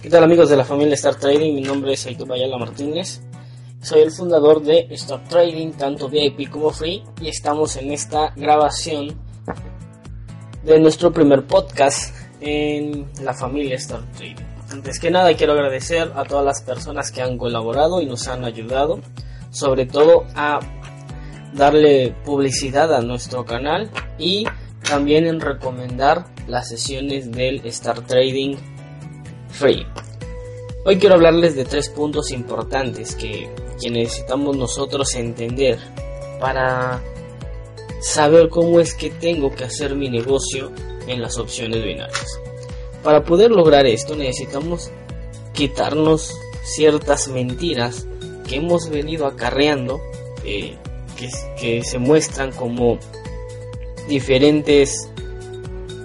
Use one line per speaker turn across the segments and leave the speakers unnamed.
¿Qué tal amigos de la familia Star Trading? Mi nombre es Aito Bayala Martínez. Soy el fundador de Star Trading, tanto VIP como free, y estamos en esta grabación de nuestro primer podcast en la familia Star Trading. Antes que nada quiero agradecer a todas las personas que han colaborado y nos han ayudado, sobre todo a darle publicidad a nuestro canal y también en recomendar las sesiones del Star Trading Hoy quiero hablarles de tres puntos importantes que, necesitamos nosotros entender para saber cómo es que tengo que hacer mi negocio en las opciones binarias. Para poder lograr esto necesitamos quitarnos ciertas mentiras que hemos venido acarreando, eh, que, se muestran como diferentes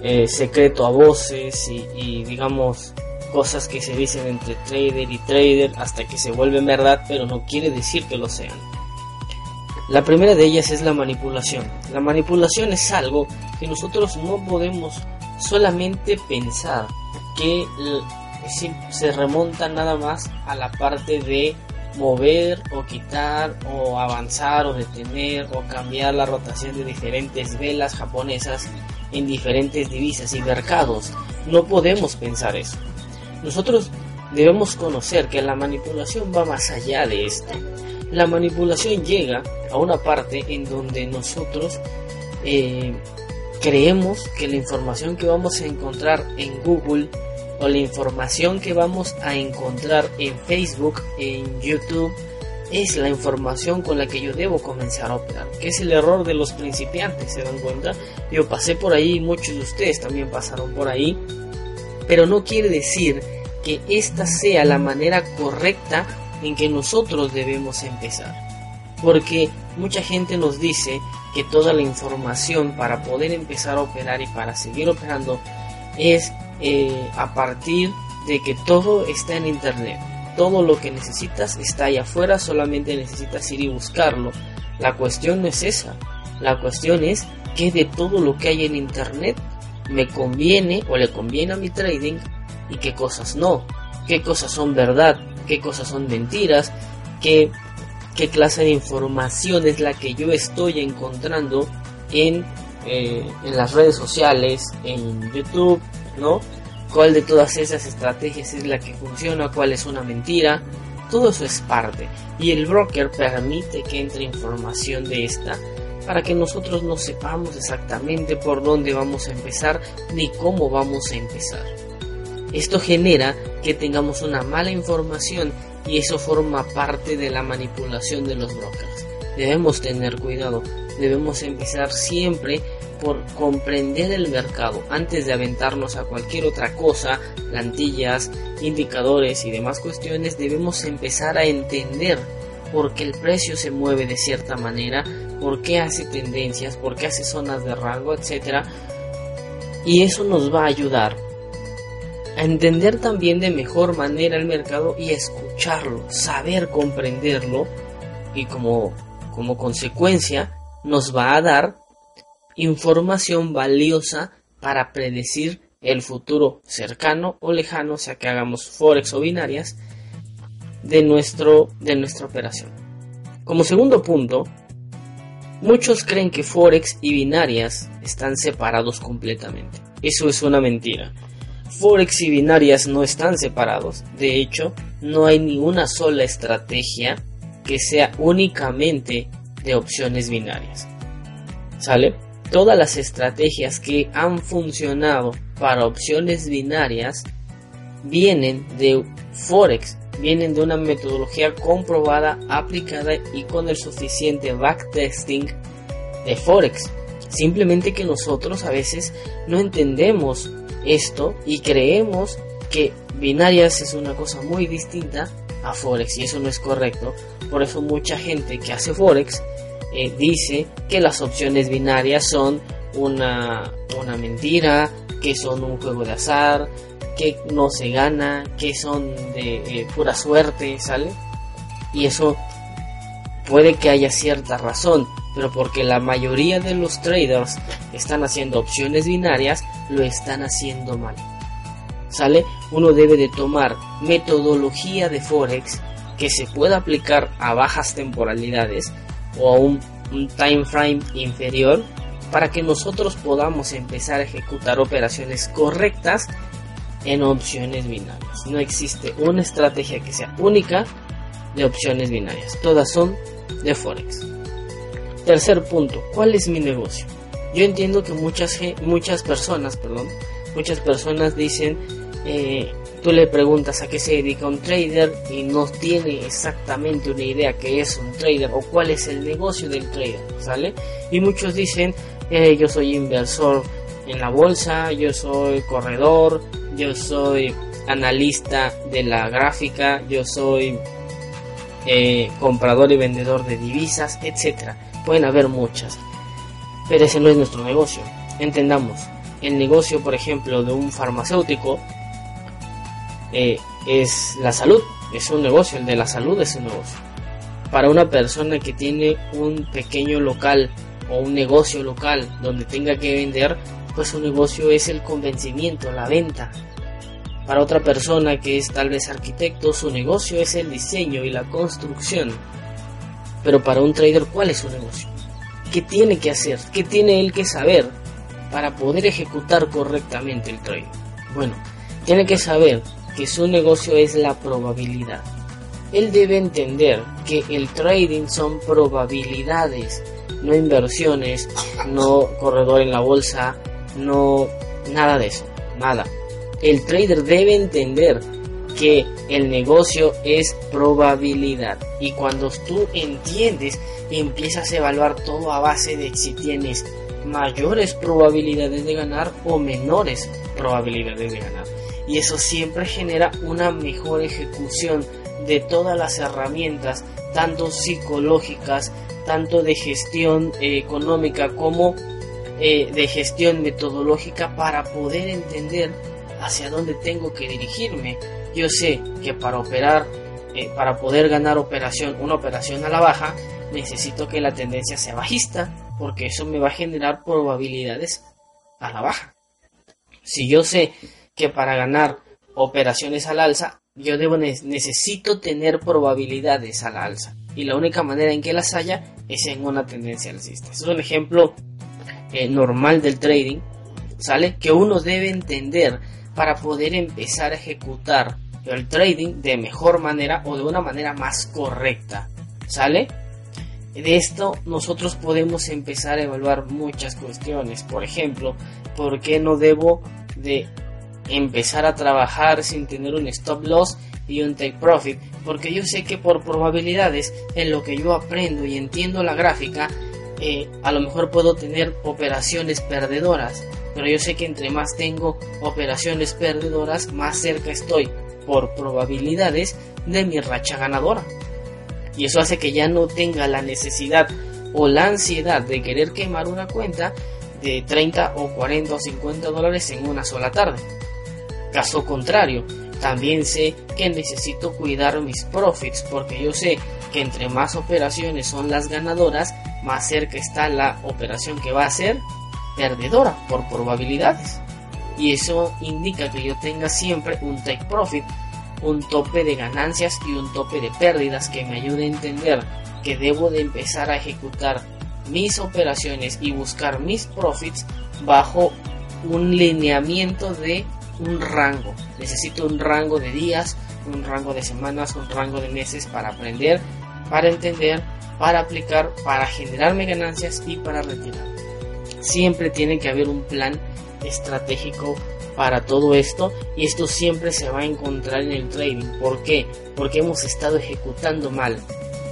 eh, secreto a voces y digamos cosas que se dicen entre trader y trader hasta que se vuelven verdad, pero no quiere decir que lo sean. La primera de ellas es la manipulación. La manipulación es algo que nosotros no podemos solamente pensar que se remonta nada más a la parte de mover o quitar o avanzar o detener o cambiar la rotación de diferentes velas japonesas en diferentes divisas y mercados. No podemos pensar eso. Nosotros debemos conocer que la manipulación va más allá de esto. La manipulación llega a una parte en donde nosotros eh, creemos que la información que vamos a encontrar en Google o la información que vamos a encontrar en Facebook, en YouTube, es la información con la que yo debo comenzar a operar, que es el error de los principiantes, ¿se dan cuenta? Yo pasé por ahí, muchos de ustedes también pasaron por ahí, pero no quiere decir que esta sea la manera correcta en que nosotros debemos empezar. Porque mucha gente nos dice que toda la información para poder empezar a operar y para seguir operando es eh, a partir de que todo está en internet. Todo lo que necesitas está ahí afuera, solamente necesitas ir y buscarlo. La cuestión no es esa. La cuestión es que de todo lo que hay en internet me conviene o le conviene a mi trading y qué cosas no, qué cosas son verdad, qué cosas son mentiras, qué, qué clase de información es la que yo estoy encontrando en, eh, en las redes sociales, en YouTube, ¿no? ¿Cuál de todas esas estrategias es la que funciona? ¿Cuál es una mentira? Todo eso es parte. Y el broker permite que entre información de esta para que nosotros no sepamos exactamente por dónde vamos a empezar ni cómo vamos a empezar. Esto genera que tengamos una mala información y eso forma parte de la manipulación de los brokers. Debemos tener cuidado, debemos empezar siempre por comprender el mercado antes de aventarnos a cualquier otra cosa, plantillas, indicadores y demás cuestiones, debemos empezar a entender por qué el precio se mueve de cierta manera, por qué hace tendencias, por qué hace zonas de rango, etc. Y eso nos va a ayudar a entender también de mejor manera el mercado y escucharlo, saber comprenderlo y como, como consecuencia nos va a dar información valiosa para predecir el futuro cercano o lejano, o sea que hagamos forex o binarias de, nuestro, de nuestra operación. Como segundo punto, muchos creen que forex y binarias están separados completamente. Eso es una mentira. Forex y binarias no están separados. De hecho, no hay ni una sola estrategia que sea únicamente de opciones binarias. ¿Sale? Todas las estrategias que han funcionado para opciones binarias vienen de Forex, vienen de una metodología comprobada, aplicada y con el suficiente backtesting de Forex. Simplemente que nosotros a veces no entendemos esto y creemos que binarias es una cosa muy distinta a Forex y eso no es correcto. Por eso mucha gente que hace Forex eh, dice que las opciones binarias son una, una mentira, que son un juego de azar, que no se gana, que son de eh, pura suerte, ¿sale? Y eso puede que haya cierta razón, pero porque la mayoría de los traders están haciendo opciones binarias, lo están haciendo mal. ¿Sale? Uno debe de tomar metodología de Forex que se pueda aplicar a bajas temporalidades o a un, un time frame inferior para que nosotros podamos empezar a ejecutar operaciones correctas en opciones binarias. No existe una estrategia que sea única de opciones binarias. Todas son de Forex. Tercer punto, ¿cuál es mi negocio? Yo entiendo que muchas, muchas personas, perdón, muchas personas dicen, eh, tú le preguntas a qué se dedica un trader y no tiene exactamente una idea qué es un trader o cuál es el negocio del trader. Y muchos dicen, eh, yo soy inversor en la bolsa, yo soy corredor, yo soy analista de la gráfica, yo soy eh, comprador y vendedor de divisas, etcétera. Pueden haber muchas, pero ese no es nuestro negocio. Entendamos, el negocio, por ejemplo, de un farmacéutico eh, es la salud, es un negocio, el de la salud es un negocio. Para una persona que tiene un pequeño local o un negocio local donde tenga que vender, pues su negocio es el convencimiento, la venta. Para otra persona que es tal vez arquitecto, su negocio es el diseño y la construcción. Pero para un trader, ¿cuál es su negocio? ¿Qué tiene que hacer? ¿Qué tiene él que saber para poder ejecutar correctamente el trading? Bueno, tiene que saber que su negocio es la probabilidad. Él debe entender que el trading son probabilidades, no inversiones, no corredor en la bolsa, no nada de eso, nada. El trader debe entender que el negocio es probabilidad. Y cuando tú entiendes empiezas a evaluar todo a base de si tienes mayores probabilidades de ganar o menores probabilidades de ganar. Y eso siempre genera una mejor ejecución de todas las herramientas tanto psicológicas tanto de gestión eh, económica como eh, de gestión metodológica para poder entender hacia dónde tengo que dirigirme. Yo sé que para operar, eh, para poder ganar operación, una operación a la baja, necesito que la tendencia sea bajista, porque eso me va a generar probabilidades a la baja. Si yo sé que para ganar operaciones al alza, yo debo necesito tener probabilidades a la alza. Y la única manera en que las haya es en una tendencia alcista. Es un ejemplo eh, normal del trading, ¿sale? Que uno debe entender para poder empezar a ejecutar el trading de mejor manera o de una manera más correcta, ¿sale? De esto nosotros podemos empezar a evaluar muchas cuestiones. Por ejemplo, ¿por qué no debo de empezar a trabajar sin tener un stop loss y un take profit? Porque yo sé que por probabilidades en lo que yo aprendo y entiendo la gráfica, eh, a lo mejor puedo tener operaciones perdedoras, pero yo sé que entre más tengo operaciones perdedoras, más cerca estoy por probabilidades de mi racha ganadora. Y eso hace que ya no tenga la necesidad o la ansiedad de querer quemar una cuenta de 30 o 40 o 50 dólares en una sola tarde. Caso contrario, también sé que necesito cuidar mis profits porque yo sé que entre más operaciones son las ganadoras, más cerca está la operación que va a ser perdedora por probabilidades. Y eso indica que yo tenga siempre un take profit, un tope de ganancias y un tope de pérdidas que me ayude a entender que debo de empezar a ejecutar mis operaciones y buscar mis profits bajo un lineamiento de un rango. Necesito un rango de días, un rango de semanas, un rango de meses para aprender, para entender para aplicar, para generarme ganancias y para retirar. Siempre tiene que haber un plan estratégico para todo esto y esto siempre se va a encontrar en el trading. ¿Por qué? Porque hemos estado ejecutando mal.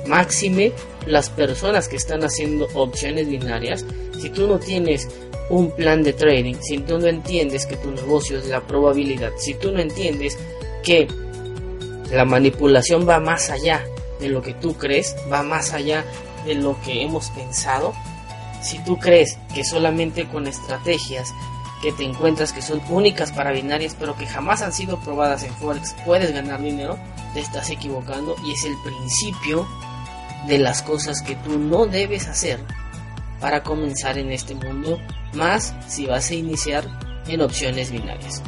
Máxime las personas que están haciendo opciones binarias. Si tú no tienes un plan de trading, si tú no entiendes que tu negocio es la probabilidad, si tú no entiendes que la manipulación va más allá de lo que tú crees, va más allá de lo que hemos pensado. Si tú crees que solamente con estrategias que te encuentras que son únicas para binarias pero que jamás han sido probadas en Forex puedes ganar dinero, te estás equivocando y es el principio de las cosas que tú no debes hacer para comenzar en este mundo, más si vas a iniciar en opciones binarias.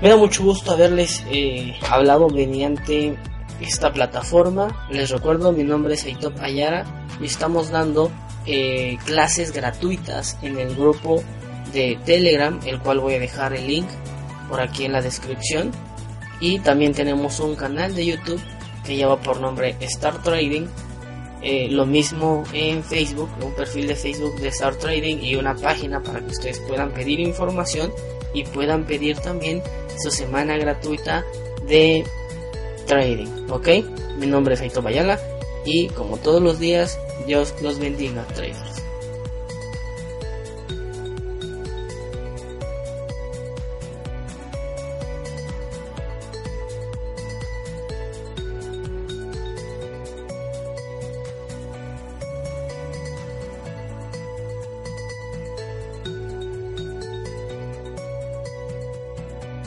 Me da mucho gusto haberles eh, hablado mediante esta plataforma. Les recuerdo, mi nombre es Aitop Ayara y estamos dando eh, clases gratuitas en el grupo de Telegram, el cual voy a dejar el link por aquí en la descripción. Y también tenemos un canal de YouTube que lleva por nombre Star Trading. Eh, lo mismo en Facebook, un perfil de Facebook de Star Trading y una página para que ustedes puedan pedir información y puedan pedir también su semana gratuita de trading. ¿Ok? Mi nombre es Aito Bayala y como todos los días, Dios los bendiga, traders.